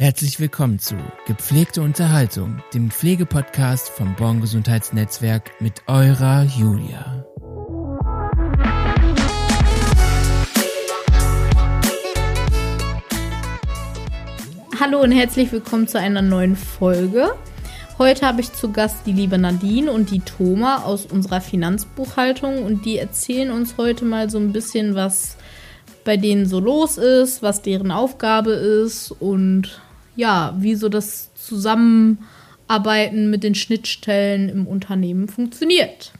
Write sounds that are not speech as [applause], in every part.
Herzlich willkommen zu Gepflegte Unterhaltung, dem Pflegepodcast vom Born Gesundheitsnetzwerk mit eurer Julia. Hallo und herzlich willkommen zu einer neuen Folge. Heute habe ich zu Gast die liebe Nadine und die Thoma aus unserer Finanzbuchhaltung und die erzählen uns heute mal so ein bisschen, was bei denen so los ist, was deren Aufgabe ist und ja, wie so das Zusammenarbeiten mit den Schnittstellen im Unternehmen funktioniert.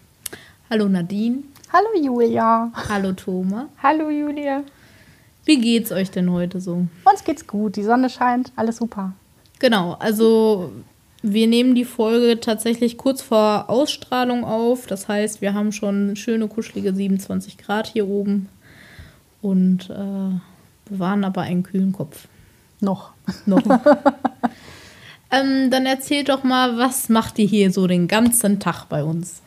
Hallo Nadine. Hallo Julia. Hallo Thoma. Hallo Julia. Wie geht's euch denn heute so? Uns geht's gut, die Sonne scheint, alles super. Genau, also wir nehmen die Folge tatsächlich kurz vor Ausstrahlung auf. Das heißt, wir haben schon schöne, kuschelige 27 Grad hier oben und äh, bewahren aber einen kühlen Kopf. Noch. Noch. [laughs] ähm, dann erzähl doch mal, was macht ihr hier so den ganzen Tag bei uns?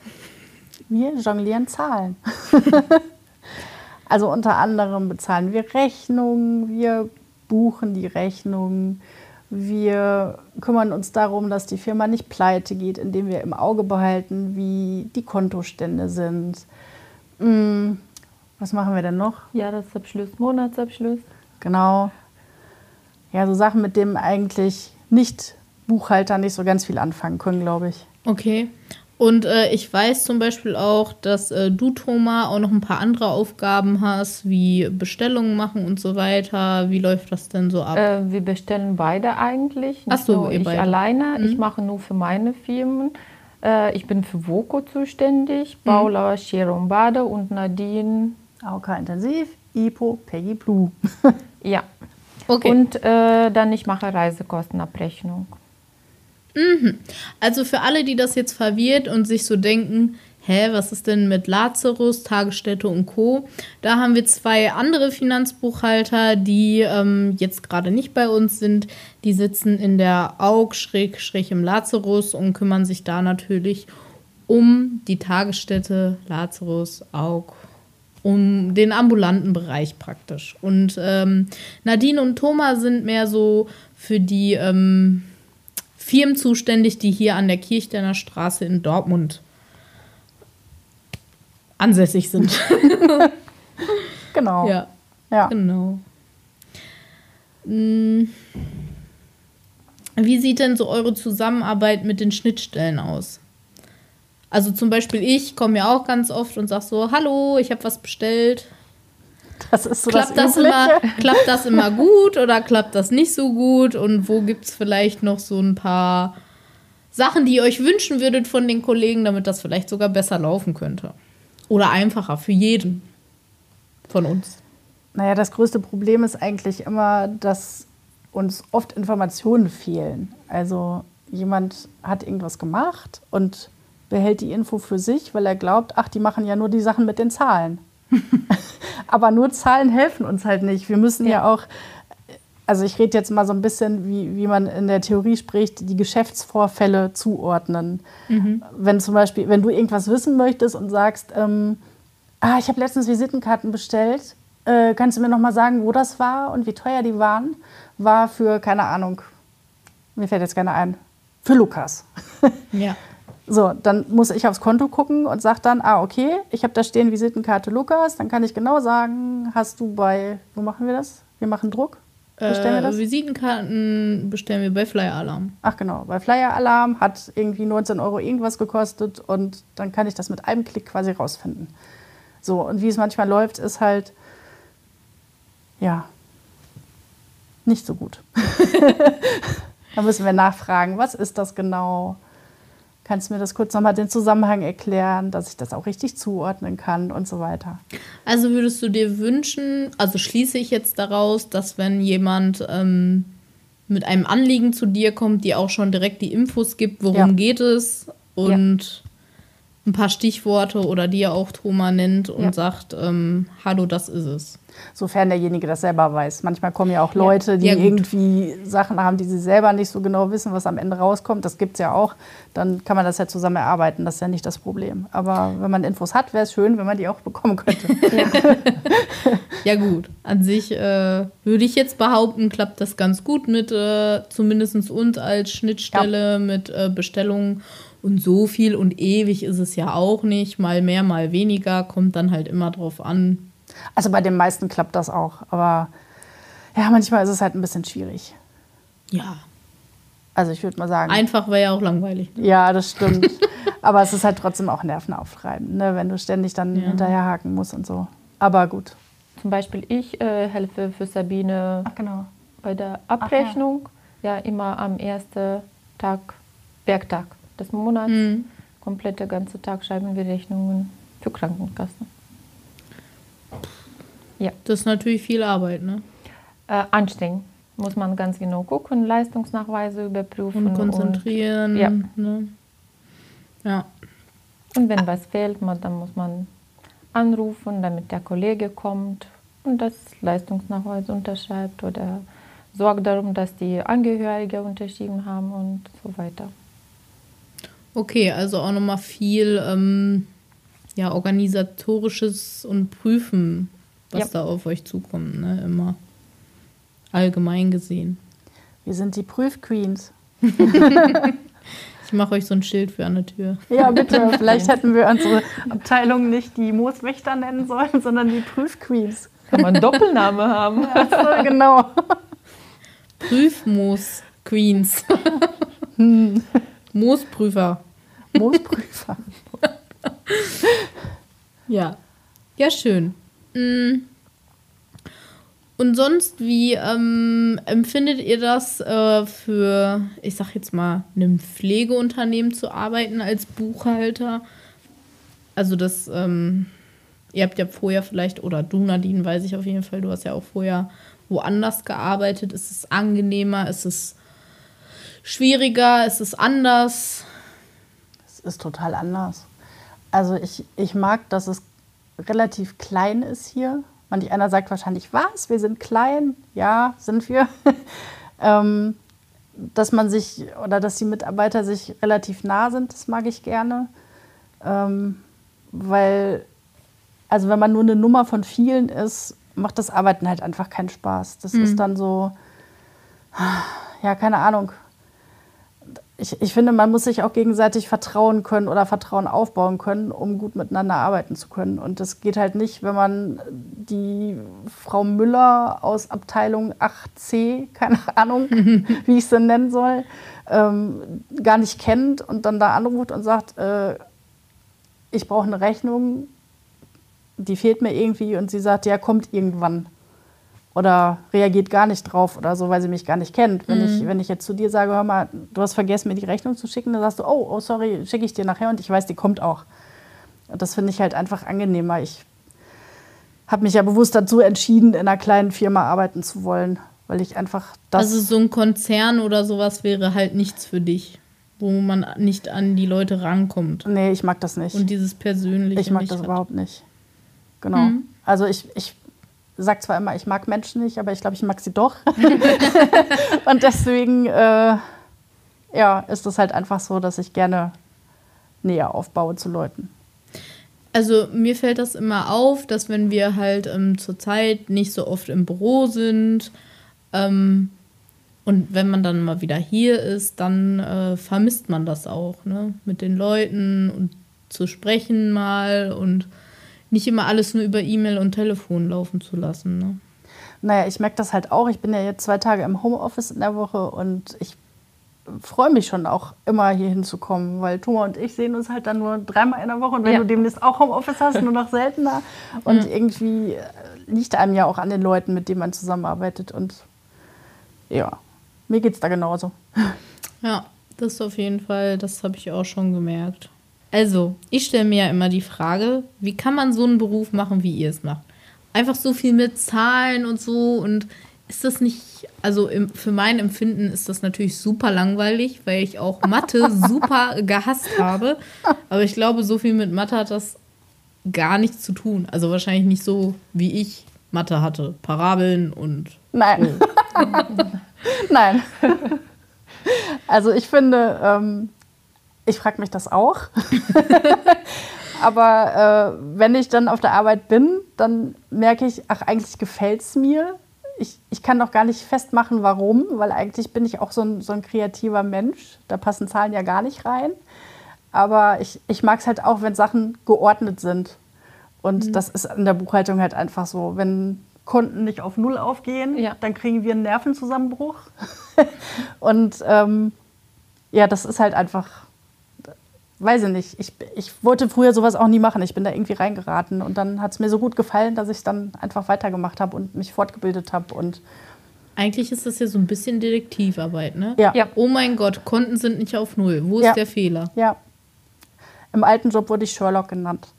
Wir jonglieren Zahlen. [laughs] also unter anderem bezahlen wir Rechnungen, wir buchen die Rechnungen, wir kümmern uns darum, dass die Firma nicht pleite geht, indem wir im Auge behalten, wie die Kontostände sind. Hm, was machen wir denn noch? Jahresabschluss, Monatsabschluss. Genau. Ja, so Sachen, mit denen eigentlich nicht Buchhalter nicht so ganz viel anfangen können, glaube ich. Okay. Und äh, ich weiß zum Beispiel auch, dass äh, du, Thomas, auch noch ein paar andere Aufgaben hast, wie Bestellungen machen und so weiter. Wie läuft das denn so ab? Äh, wir bestellen beide eigentlich. Nicht Ach so, nur ihr ich beide. alleine. Mhm. Ich mache nur für meine Firmen. Äh, ich bin für Voco zuständig, Mhm. Paula Scherum Bade und Nadine. AOK Intensiv, IPO, Peggy Blue. Ja. [laughs] Okay. Und äh, dann ich mache Reisekostenabrechnung. Also für alle, die das jetzt verwirrt und sich so denken, hä, was ist denn mit Lazarus, Tagesstätte und Co. Da haben wir zwei andere Finanzbuchhalter, die ähm, jetzt gerade nicht bei uns sind. Die sitzen in der AUG schräg schräg im Lazarus und kümmern sich da natürlich um die Tagesstätte Lazarus, AUG, um den ambulanten Bereich praktisch. Und ähm, Nadine und Thomas sind mehr so für die ähm, Firmen zuständig, die hier an der Kirchsteiner Straße in Dortmund ansässig sind. [laughs] Genau. ja, Ja. genau. Mm. Wie sieht denn so eure Zusammenarbeit mit den Schnittstellen aus? Also zum Beispiel ich komme ja auch ganz oft und sag so, hallo, ich habe was bestellt. Das ist so Klappt das das, immer, klappt das immer [laughs] gut oder klappt das nicht so gut? Und wo gibt es vielleicht noch so ein paar Sachen, die ihr euch wünschen würdet von den Kollegen, damit das vielleicht sogar besser laufen könnte? Oder einfacher für jeden von uns. Naja, das größte Problem ist eigentlich immer, dass uns oft Informationen fehlen. Also jemand hat irgendwas gemacht und behält die Info für sich, weil er glaubt, ach, die machen ja nur die Sachen mit den Zahlen. [laughs] Aber nur Zahlen helfen uns halt nicht. Wir müssen ja, auch, also ich rede jetzt mal so ein bisschen, wie, wie man in der Theorie spricht, die Geschäftsvorfälle zuordnen. Wenn zum Beispiel, wenn du irgendwas wissen möchtest und sagst, ähm, ah, ich habe letztens Visitenkarten bestellt, äh, kannst du mir noch mal sagen, wo das war und wie teuer die waren? War für, keine Ahnung, mir fällt jetzt keiner ein, für Lukas. Ja. [laughs] So, dann muss ich aufs Konto gucken und sage dann, ah, okay, ich habe da stehen Visitenkarte Lukas, dann kann ich genau sagen, hast du bei, wo machen wir das? Wir machen Druck. Bestellen wir Äh, das? Visitenkarten bestellen wir bei Flyer Alarm. Ach genau, bei Flyer Alarm hat irgendwie 19 Euro irgendwas gekostet und dann kann ich das mit einem Klick quasi rausfinden. So, und wie es manchmal läuft, ist halt, ja, nicht so gut. [laughs] da müssen wir nachfragen, was ist das genau? Kannst du mir das kurz nochmal den Zusammenhang erklären, dass ich das auch richtig zuordnen kann und so weiter? Also würdest du dir wünschen, also schließe ich jetzt daraus, dass wenn jemand ähm, mit einem Anliegen zu dir kommt, dir auch schon direkt die Infos gibt, worum Ja. geht es und ein paar Stichworte oder dir auch Thomas nennt und Ja. sagt, ähm, hallo, das ist es. Sofern derjenige das selber weiß. Manchmal kommen ja auch Leute, die Ja, irgendwie Sachen haben, die sie selber nicht so genau wissen, was am Ende rauskommt. Das gibt es ja auch. Dann kann man das ja zusammen erarbeiten. Das ist ja nicht das Problem. Aber wenn man Infos hat, wäre es schön, wenn man die auch bekommen könnte. [laughs] Ja gut, an sich äh, würde ich jetzt behaupten, klappt das ganz gut mit äh, zumindest uns als Schnittstelle mit äh, Bestellungen und so viel und ewig ist es ja auch nicht, mal mehr, mal weniger, kommt dann halt immer drauf an. Also bei den meisten klappt das auch. Aber ja, manchmal ist es halt ein bisschen schwierig. Ja, Also ich würde mal sagen. einfach wäre ja auch langweilig. Ne? Ja, das stimmt. [laughs] Aber es ist halt trotzdem auch nervenaufreibend, ne? wenn du ständig dann Ja. hinterherhaken musst und so. Aber gut. Zum Beispiel ich äh, helfe für Sabine genau. bei der Abrechnung. ja. immer am ersten Tag, Werktag des Monats. Mhm. Komplette ganze Tag schreiben wir Rechnungen für Krankenkassen. Das ist natürlich viel Arbeit, ne? Äh, anstrengend. Muss man ganz genau gucken, Leistungsnachweise überprüfen. Und konzentrieren. Ja. Ne? Ja. Und, und wenn was fehlt, man, dann muss man anrufen, damit der Kollege kommt und das Leistungsnachweis unterschreibt oder sorgt darum, dass die Angehörige unterschrieben haben und so weiter. Okay, also auch nochmal viel ähm, ja, organisatorisches und Prüfen, was Ja. da auf euch zukommt, ne? Immer. Allgemein gesehen. Wir sind die Prüfqueens. [laughs] Ich mache euch so ein Schild für an der Tür. Ja, bitte. [laughs] Vielleicht hätten wir unsere Abteilung nicht die Mooswächter nennen sollen, sondern die Prüfqueens. Kann man einen Doppelname haben? [laughs] So, genau. Prüfmoos Queens. Moosprüfer. Moosprüfer. [laughs] Ja. Ja, schön. Mm. Und sonst, wie ähm, empfindet ihr das äh, für, ich sag jetzt mal, einem Pflegeunternehmen zu arbeiten als Buchhalter? Also das, ähm, ihr habt ja vorher vielleicht, oder du Nadine, weiß ich auf jeden Fall, du hast ja auch vorher woanders gearbeitet. Ist es angenehmer? Ist es schwieriger? Ist es anders? Es ist total anders. Also ich, ich mag, dass es relativ klein ist hier. Manch einer sagt wahrscheinlich, was? Wir sind klein? Ja, sind wir. [laughs] ähm, dass man sich oder dass die Mitarbeiter sich relativ nah sind, das mag ich gerne. Ähm, weil, also wenn man nur eine Nummer von vielen ist, macht das Arbeiten halt einfach keinen Spaß. Das ist dann so, ja, keine Ahnung. Ich, ich finde, man muss sich auch gegenseitig vertrauen können oder Vertrauen aufbauen können, um gut miteinander arbeiten zu können. Und das geht halt nicht, wenn man die Frau Müller aus Abteilung 8c, keine [laughs] Ahnung, [laughs] wie ich sie nennen soll, ähm, gar nicht kennt und dann da anruft und sagt, äh, ich brauche eine Rechnung, die fehlt mir irgendwie und sie sagt, ja, kommt irgendwann. Oder reagiert gar nicht drauf oder so, weil sie mich gar nicht kennt. Wenn, ich, wenn ich jetzt zu dir sage, hör mal, du hast vergessen, mir die Rechnung zu schicken, dann sagst du, oh, oh sorry, schicke ich dir nachher und ich weiß, die kommt auch. Und das finde ich halt einfach angenehmer. Ich habe mich ja bewusst dazu entschieden, in einer kleinen Firma arbeiten zu wollen, weil ich einfach das. also so ein Konzern oder sowas wäre halt nichts für dich, wo man nicht an die Leute rankommt. nee, ich mag das nicht. Und dieses Persönliche. Ich mag das hat. überhaupt nicht. Genau. Mhm. Also ich, ich sag zwar immer, ich mag Menschen nicht, aber ich glaube, ich mag sie doch. [laughs] [laughs] und deswegen äh, ja, ist es halt einfach so, dass ich gerne näher aufbaue zu Leuten. Also mir fällt das immer auf, dass wenn wir halt ähm, zurzeit nicht so oft im Büro sind ähm, und wenn man dann mal wieder hier ist, dann äh, vermisst man das auch, ne? Mit den Leuten und zu sprechen mal und nicht immer alles nur über E-Mail und Telefon laufen zu lassen. Ne? Naja, ich merke das halt auch. Ich bin ja jetzt zwei Tage im Homeoffice in der Woche und ich freue mich schon auch immer hier hinzukommen, weil Thomas und ich sehen uns halt dann nur dreimal in der Woche und wenn Ja. du demnächst auch Homeoffice hast, nur noch seltener. Und irgendwie äh, liegt einem ja auch an den Leuten, mit denen man zusammenarbeitet und ja, mir geht's da genauso. Ja, das auf jeden Fall, das habe ich auch schon gemerkt. Also, ich stelle mir ja immer die Frage, wie kann man so einen Beruf machen, wie ihr es macht? Einfach so viel mit Zahlen und so und ist das nicht, also im, für mein Empfinden ist das natürlich super langweilig, weil ich auch Mathe [laughs] super gehasst habe. Aber ich glaube, so viel mit Mathe hat das gar nichts zu tun. Also wahrscheinlich nicht so wie ich Mathe hatte. Parabeln und. Nein. [laughs] Nein. Also ich finde, ähm, ich frage mich das auch. [laughs] Aber äh, wenn ich dann auf der Arbeit bin, dann merke ich, ach, eigentlich gefällt es mir. Ich, ich kann doch gar nicht festmachen, warum, weil eigentlich bin ich auch so ein, so ein kreativer Mensch. Da passen Zahlen ja gar nicht rein. Aber ich, ich mag es halt auch, wenn Sachen geordnet sind. Und mhm. das ist in der Buchhaltung halt einfach so. Wenn Konten nicht auf Null aufgehen, ja. dann kriegen wir einen Nervenzusammenbruch. [laughs] und ähm, ja, das ist halt einfach, weiß ich nicht. Ich, ich wollte früher sowas auch nie machen. Ich bin da irgendwie reingeraten. Und dann hat es mir so gut gefallen, dass ich dann einfach weitergemacht habe und mich fortgebildet habe. Und eigentlich ist das ja so ein bisschen Detektivarbeit, ne? Ja. ja. Oh mein Gott, Konten sind nicht auf Null. Wo ist ja. der Fehler? Ja. Im alten Job wurde ich Sherlock genannt. [laughs]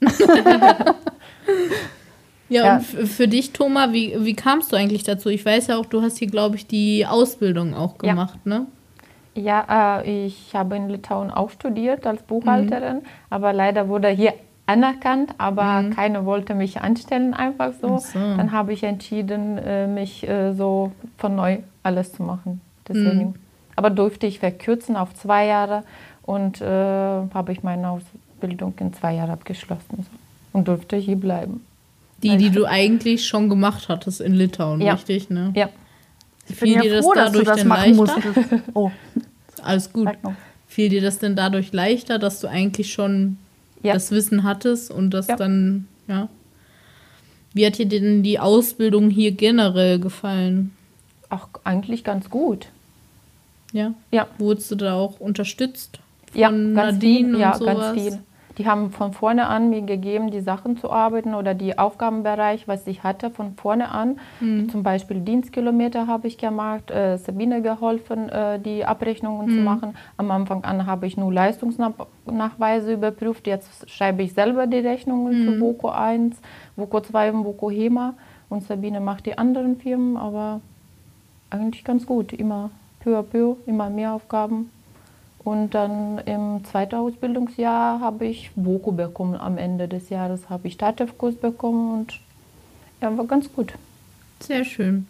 ja, ja, und für dich, Thomas, wie, wie kamst du eigentlich dazu? Ich weiß ja auch, du hast hier, glaube ich, die Ausbildung auch gemacht, ja. ne? Ja, äh, ich habe in Litauen auch studiert als Buchhalterin, mhm. aber leider wurde hier anerkannt, aber mhm. keiner wollte mich anstellen einfach so. so. Dann habe ich entschieden, äh, mich äh, so von neu alles zu machen. Deswegen. Mhm. Aber durfte ich verkürzen auf zwei Jahre und äh, habe ich meine Ausbildung in zwei Jahren abgeschlossen und durfte hier bleiben. Die, die du eigentlich schon gemacht hattest in Litauen, ja. richtig? Ne? Ja. Ich bin ja froh, das dass du das machen musstest. [laughs] Oh. Alles gut. Fiel dir das denn dadurch leichter, dass du eigentlich schon ja. das Wissen hattest und das ja. dann, ja? Wie hat dir denn die Ausbildung hier generell gefallen? Auch eigentlich ganz gut. Ja? Ja. Wurdest du da auch unterstützt? Von ja, ganz Nadine viel. ja, sowas? ganz viel. Die haben von vorne an mir gegeben, die Sachen zu arbeiten oder die Aufgabenbereich, was ich hatte, von vorne an. Mhm. Zum Beispiel Dienstkilometer habe ich gemacht, äh, Sabine geholfen, äh, die Abrechnungen mhm. zu machen. Am Anfang an habe ich nur Leistungsnachweise überprüft. Jetzt schreibe ich selber die Rechnungen mhm. für Voco 1, Voco 2 und Voco HEMA. Und Sabine macht die anderen Firmen, aber eigentlich ganz gut. Immer peu à peu, immer mehr Aufgaben. Und dann im zweiten Ausbildungsjahr habe ich Voku bekommen. Am Ende des Jahres habe ich Datev-Kurs bekommen und ja, war ganz gut. Sehr schön.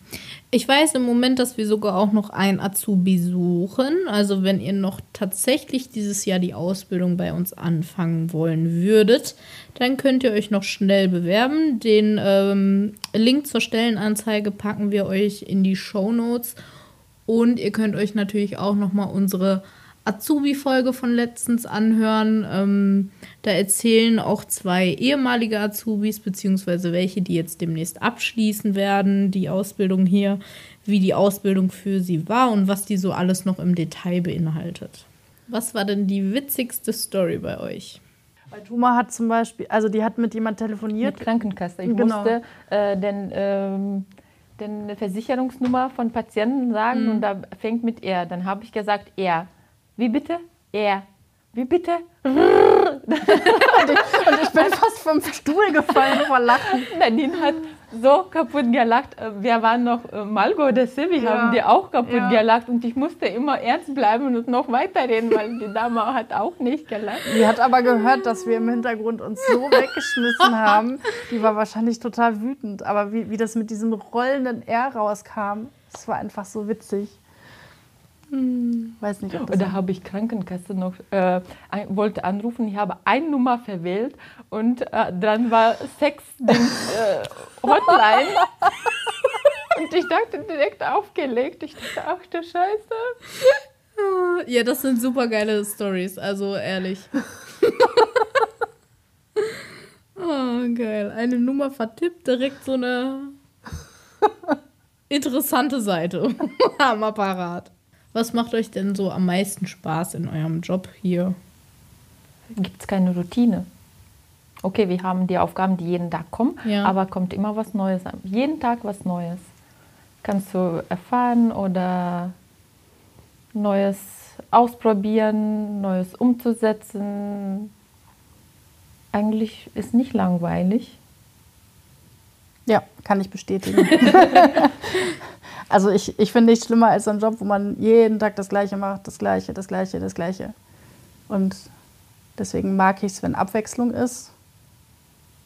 Ich weiß im Moment, dass wir sogar auch noch ein Azubi suchen. Also wenn ihr noch tatsächlich dieses Jahr die Ausbildung bei uns anfangen wollen würdet, dann könnt ihr euch noch schnell bewerben. Den ähm, Link zur Stellenanzeige packen wir euch in die Show Notes. Und ihr könnt euch natürlich auch noch mal unsere Azubi-Folge von letztens anhören. Ähm, da erzählen auch zwei ehemalige Azubis, beziehungsweise welche, die jetzt demnächst abschließen werden, die Ausbildung hier, wie die Ausbildung für sie war und was die so alles noch im Detail beinhaltet. Was war denn die witzigste Story bei euch? Weil Tuma hat zum Beispiel, also die hat mit jemand telefoniert. Mit Krankenkasse. Ich genau. musste äh, den, ähm, den Versicherungsnummer von Patienten sagen mhm. und da fängt mit er. Dann habe ich gesagt, er. Wie bitte? Er. Wie bitte? und, [laughs] ich, und ich bin fast vom Stuhl gefallen vor Lachen. Nadine hat so kaputt gelacht. Wir waren noch, äh, Malgo oder Silvi ja. haben die auch kaputt ja. gelacht und ich musste immer ernst bleiben und noch weiterreden, weil die Dame hat auch nicht gelacht. Die hat aber gehört, dass wir im Hintergrund uns so [laughs] weggeschmissen haben. Die war wahrscheinlich total wütend. Aber wie, wie das mit diesem rollenden R rauskam, das war einfach so witzig. Hm. Weiß nicht, ob das Oder habe ich Krankenkasse noch, äh, wollte anrufen, ich habe eine Nummer verwählt und äh, dann war Sex äh, Hotline. [laughs] und ich dachte direkt aufgelegt. Ich dachte, ach du Scheiße. Ja, das sind super geile Stories, also ehrlich. [laughs] oh, geil. Eine Nummer vertippt, direkt so eine [laughs] interessante Seite am Apparat. Was macht euch denn so am meisten Spaß in eurem Job hier? Gibt es keine Routine? Okay, wir haben die Aufgaben, die jeden Tag kommen, ja. aber kommt immer was Neues an. Jeden Tag was Neues. Kannst du erfahren oder Neues ausprobieren, Neues umzusetzen. Eigentlich ist nicht langweilig. Ja, kann ich bestätigen. [laughs] [laughs] Also ich, ich finde nichts schlimmer als so ein Job, wo man jeden Tag das Gleiche macht, das Gleiche, das Gleiche, das Gleiche. Und deswegen mag ich es, wenn Abwechslung ist.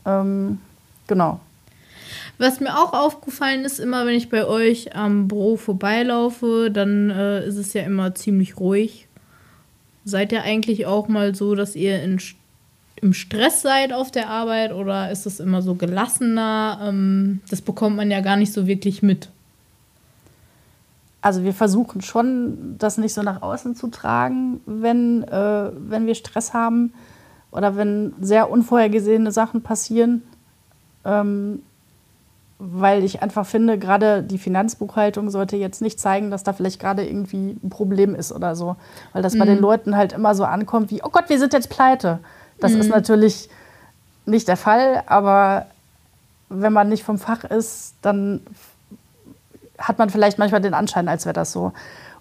Ähm, genau. Was mir auch aufgefallen ist, immer wenn ich bei euch am Büro vorbeilaufe, dann äh, ist es ja immer ziemlich ruhig. Seid ihr eigentlich auch mal so, dass ihr in, im Stress seid auf der Arbeit oder ist es immer so gelassener? Ähm, das bekommt man ja gar nicht so wirklich mit. Also wir versuchen schon, das nicht so nach außen zu tragen, wenn, äh, wenn wir Stress haben oder wenn sehr unvorhergesehene Sachen passieren. Ähm, weil ich einfach finde, gerade die Finanzbuchhaltung sollte jetzt nicht zeigen, dass da vielleicht gerade irgendwie ein Problem ist oder so. Weil das mhm. bei den Leuten halt immer so ankommt wie, oh Gott, wir sind jetzt pleite. Das mhm. ist natürlich nicht der Fall, aber wenn man nicht vom Fach ist, dann hat man vielleicht manchmal den Anschein, als wäre das so.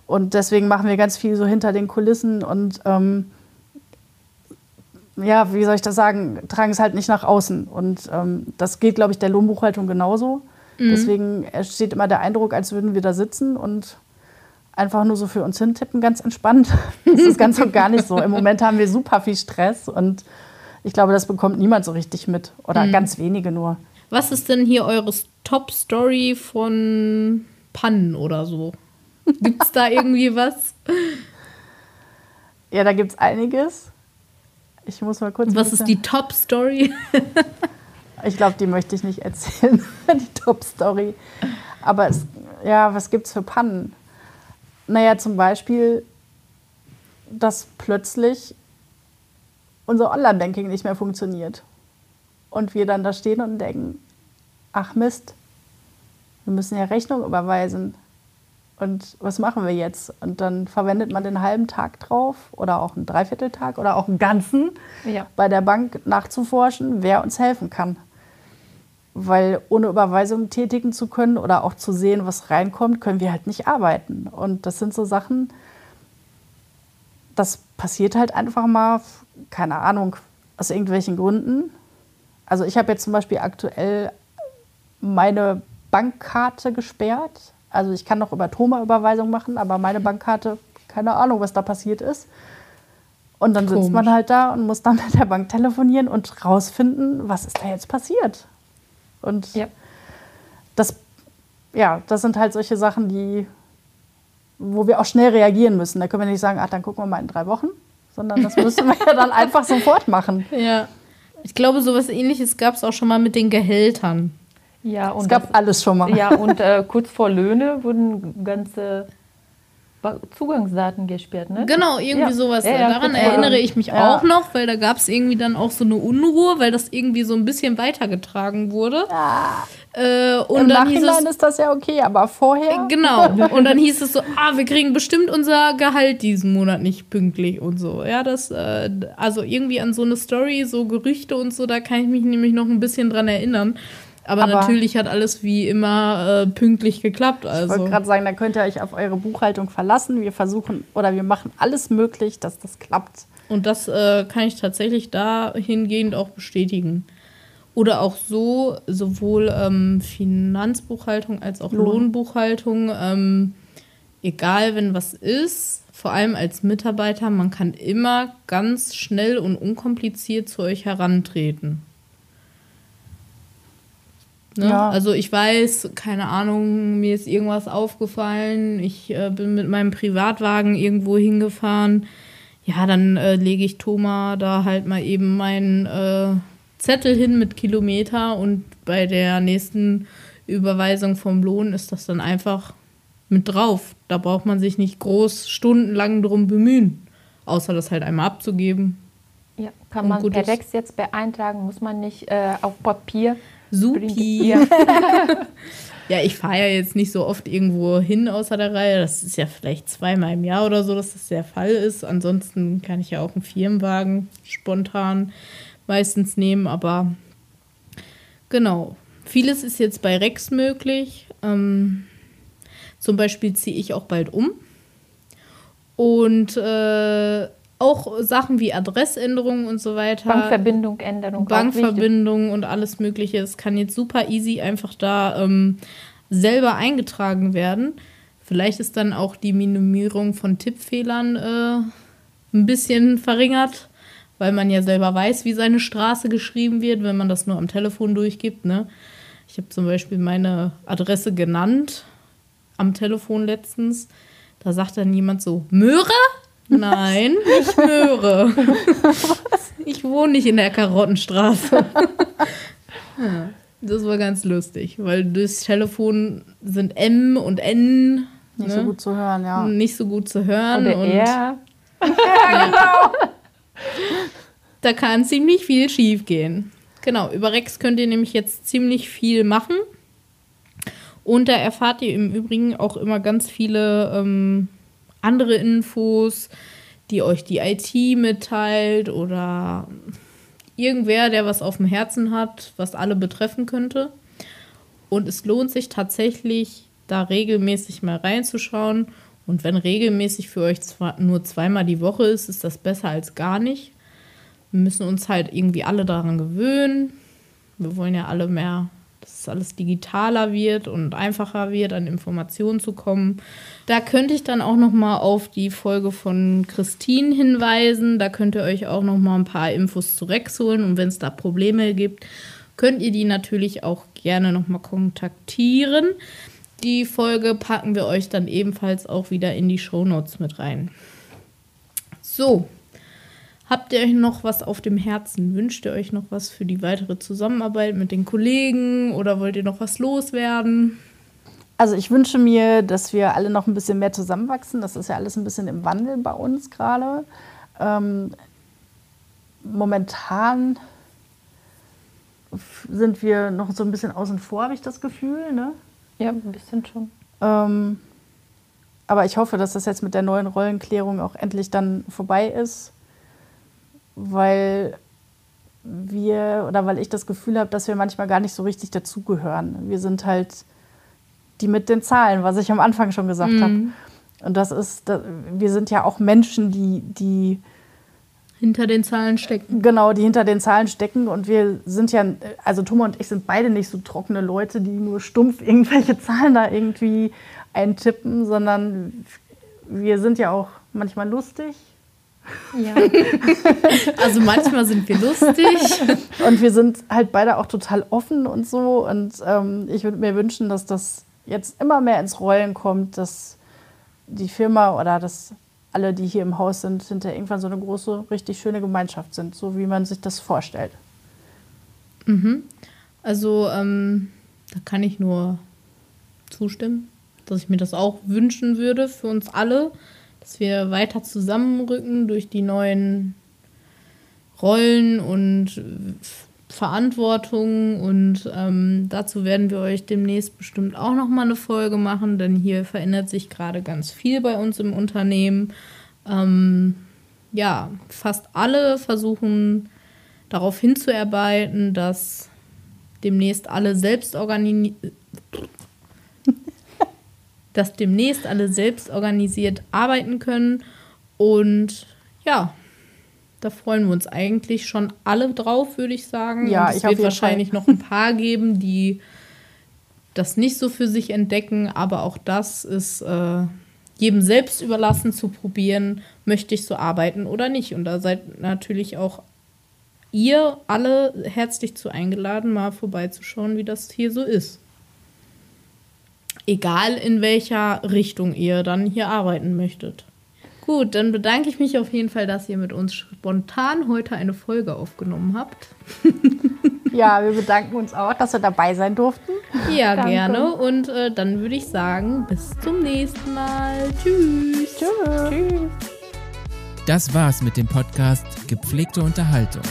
Und deswegen machen wir ganz viel so hinter den Kulissen und ähm, ja, wie soll ich das sagen, tragen es halt nicht nach außen. Und ähm, das geht, glaube ich, der Lohnbuchhaltung genauso. Mhm. Deswegen entsteht immer der Eindruck, als würden wir da sitzen und einfach nur so für uns hintippen, ganz entspannt. [laughs] Das ist ganz und gar nicht so. Im Moment haben wir super viel Stress und ich glaube, das bekommt niemand so richtig mit. Oder mhm. ganz wenige nur. Was ist denn hier eure Top-Story von Pannen oder so? Gibt es da irgendwie was? Ja, da gibt es einiges. Ich muss mal kurz. Was ist die Top-Story? ich glaube, die möchte ich nicht erzählen, [laughs] die Top-Story. Aber es, ja, was gibt es für Pannen? Naja, zum Beispiel, dass plötzlich unser Online-Banking nicht mehr funktioniert. Und wir dann da stehen und denken, ach Mist, wir müssen ja Rechnung überweisen. Und was machen wir jetzt? Und dann verwendet man den halben Tag drauf oder auch einen Dreivierteltag oder auch einen ganzen ja. bei der Bank nachzuforschen, wer uns helfen kann. Weil ohne Überweisung tätigen zu können oder auch zu sehen, was reinkommt, können wir halt nicht arbeiten. Und das sind so Sachen, das passiert halt einfach mal, keine Ahnung, aus irgendwelchen Gründen. Also ich habe jetzt zum Beispiel aktuell meine Bankkarte gesperrt also ich kann noch über Toma-Überweisung machen, aber meine Bankkarte, keine Ahnung, was da passiert ist. Und dann Komisch. sitzt man halt da und muss dann [laughs] mit der Bank telefonieren und rausfinden, was ist da jetzt passiert. Und ja. das, ja, das sind halt solche Sachen, die, wo wir auch schnell reagieren müssen. Da können wir nicht sagen, ach, dann gucken wir mal in drei Wochen, sondern das müssen wir ja [laughs] dann einfach sofort machen. Ja. Ich glaube, sowas ähnliches gab es auch schon mal mit den Gehältern. Ja, und es gab das, alles schon mal. Ja, und äh, kurz vor Löhne wurden ganze Zugangsdaten gesperrt, ne? Genau, irgendwie ja. sowas. Ja, ja, Daran erinnere ich mich auch noch, weil da gab es irgendwie dann auch so eine Unruhe, weil das irgendwie so ein bisschen weitergetragen wurde. Äh, und Im dann Nachhinein es, ist das ja okay, aber vorher? Genau. [laughs] Und dann hieß es so, ah, wir kriegen bestimmt unser Gehalt diesen Monat nicht pünktlich und so. Ja, das, äh, also irgendwie an so eine Story, so Gerüchte und so, da kann ich mich nämlich noch ein bisschen dran erinnern. Aber, Aber, natürlich hat alles wie immer äh, pünktlich geklappt. Also. Ich wollte gerade sagen, da könnt ihr euch auf eure Buchhaltung verlassen. Wir versuchen oder wir machen alles möglich, dass das klappt. Und das äh, kann ich tatsächlich dahingehend auch bestätigen. Oder auch so, sowohl ähm, Finanzbuchhaltung als auch Lohn. Lohnbuchhaltung. Ähm, egal, wenn was ist, vor allem als Mitarbeiter, man kann immer ganz schnell und unkompliziert zu euch herantreten. Ne? Ja. Also ich weiß, keine Ahnung, mir ist irgendwas aufgefallen, ich äh, bin mit meinem Privatwagen irgendwo hingefahren. Ja, dann äh, lege ich Thomas da halt mal eben meinen äh, Zettel hin mit Kilometer und bei der nächsten Überweisung vom Lohn ist das dann einfach mit drauf. Da braucht man sich nicht groß stundenlang drum bemühen, außer das halt einmal abzugeben. Ja, kann man per Lex jetzt beeintragen, muss man nicht äh, auf Papier Supi. [laughs] ja, ich fahre ja jetzt nicht so oft irgendwo hin außer der Reihe. Das ist ja vielleicht zweimal im Jahr oder so, dass das der Fall ist. Ansonsten kann ich ja auch einen Firmenwagen spontan meistens nehmen, aber genau. Vieles ist jetzt bei Rex möglich. Ähm, zum Beispiel ziehe ich auch bald um. Und äh, auch Sachen wie Adressänderungen und so weiter. Bankverbindung, Änderung. Bankverbindung und alles Mögliche. Es kann jetzt super easy einfach da ähm, selber eingetragen werden. Vielleicht ist dann auch die Minimierung von Tippfehlern äh, ein bisschen verringert, weil man ja selber weiß, wie seine Straße geschrieben wird, wenn man das nur am Telefon durchgibt. Ne? Ich habe zum Beispiel meine Adresse genannt am Telefon letztens. Da sagt dann jemand so, Möhre? Nein, [laughs] nicht Möhre. ich wohne nicht in der Karottenstraße. ja, das war ganz lustig, weil durchs Telefon sind M und N Nicht ne? so gut zu hören, ja. nicht so gut zu hören. Oder und er. [laughs] da kann ziemlich viel schief gehen. Genau, über Rex könnt ihr nämlich jetzt ziemlich viel machen. Und da erfahrt ihr im Übrigen auch immer ganz viele ähm, andere Infos, die euch die IT mitteilt oder irgendwer, der was auf dem Herzen hat, was alle betreffen könnte. Und es lohnt sich tatsächlich, da regelmäßig mal reinzuschauen. Und wenn regelmäßig für euch zwar nur zweimal die Woche ist, ist das besser als gar nicht. Wir müssen uns halt irgendwie alle daran gewöhnen. Wir wollen ja alle mehr, dass es alles digitaler wird und einfacher wird, an Informationen zu kommen. Da könnte ich dann auch noch mal auf die Folge von Christine hinweisen. Da könnt ihr euch auch noch mal ein paar Infos zu Rex holen. Und wenn es da Probleme gibt, könnt ihr die natürlich auch gerne noch mal kontaktieren. Die Folge packen wir euch dann ebenfalls auch wieder in die Shownotes mit rein. So, habt ihr euch noch was auf dem Herzen? Wünscht ihr euch noch was für die weitere Zusammenarbeit mit den Kollegen oder wollt ihr noch was loswerden? Also ich wünsche mir, dass wir alle noch ein bisschen mehr zusammenwachsen. Das ist ja alles ein bisschen im Wandel bei uns gerade. Ähm, momentan sind wir noch so ein bisschen außen vor, habe ich das Gefühl. Ne? Ja, ein bisschen schon. Ähm, aber ich hoffe, dass das jetzt mit der neuen Rollenklärung auch endlich dann vorbei ist, weil wir oder weil ich das Gefühl habe, dass wir manchmal gar nicht so richtig dazugehören. Wir sind halt die mit den Zahlen, was ich am Anfang schon gesagt habe. Und das ist, wir sind ja auch Menschen, die, die Hinter den Zahlen stecken. Genau, die hinter den Zahlen stecken. Und wir sind ja, also Thomas und ich sind beide nicht so trockene Leute, die nur stumpf irgendwelche [laughs] Zahlen da irgendwie eintippen, sondern wir sind ja auch manchmal lustig. Ja. [laughs] Also manchmal sind wir lustig. [laughs] Und wir sind halt beide auch total offen und so. Und ähm, ich würde mir wünschen, dass das jetzt immer mehr ins Rollen kommt, dass die Firma oder dass alle, die hier im Haus sind, hinter irgendwann so eine große, richtig schöne Gemeinschaft sind, so wie man sich das vorstellt. Also ähm, da kann ich nur zustimmen, dass ich mir das auch wünschen würde für uns alle, dass wir weiter zusammenrücken durch die neuen Rollen und Verantwortung und ähm, dazu werden wir euch demnächst bestimmt auch noch mal eine Folge machen, denn hier verändert sich gerade ganz viel bei uns im Unternehmen. Ähm, ja, fast alle versuchen darauf hinzuarbeiten, dass demnächst alle selbst [laughs] dass demnächst alle selbst organisiert arbeiten können und ja, da freuen wir uns eigentlich schon alle drauf, würde ich sagen. Ja, und es ich wird wahrscheinlich noch ein paar geben, die das nicht so für sich entdecken, aber auch das ist äh, jedem selbst überlassen zu probieren, möchte ich so arbeiten oder nicht. Und da seid natürlich auch ihr alle herzlich zu eingeladen, mal vorbeizuschauen, wie das hier so ist. Egal in welcher Richtung ihr dann hier arbeiten möchtet. Gut, dann bedanke ich mich auf jeden Fall, dass ihr mit uns spontan heute eine Folge aufgenommen habt. [laughs] Ja, wir bedanken uns auch, dass wir dabei sein durften. Ja, Danke. gerne. Und äh, dann würde ich sagen, bis zum nächsten Mal. Tschüss. Tschüss. Das war's mit dem Podcast Gepflegte Unterhaltung.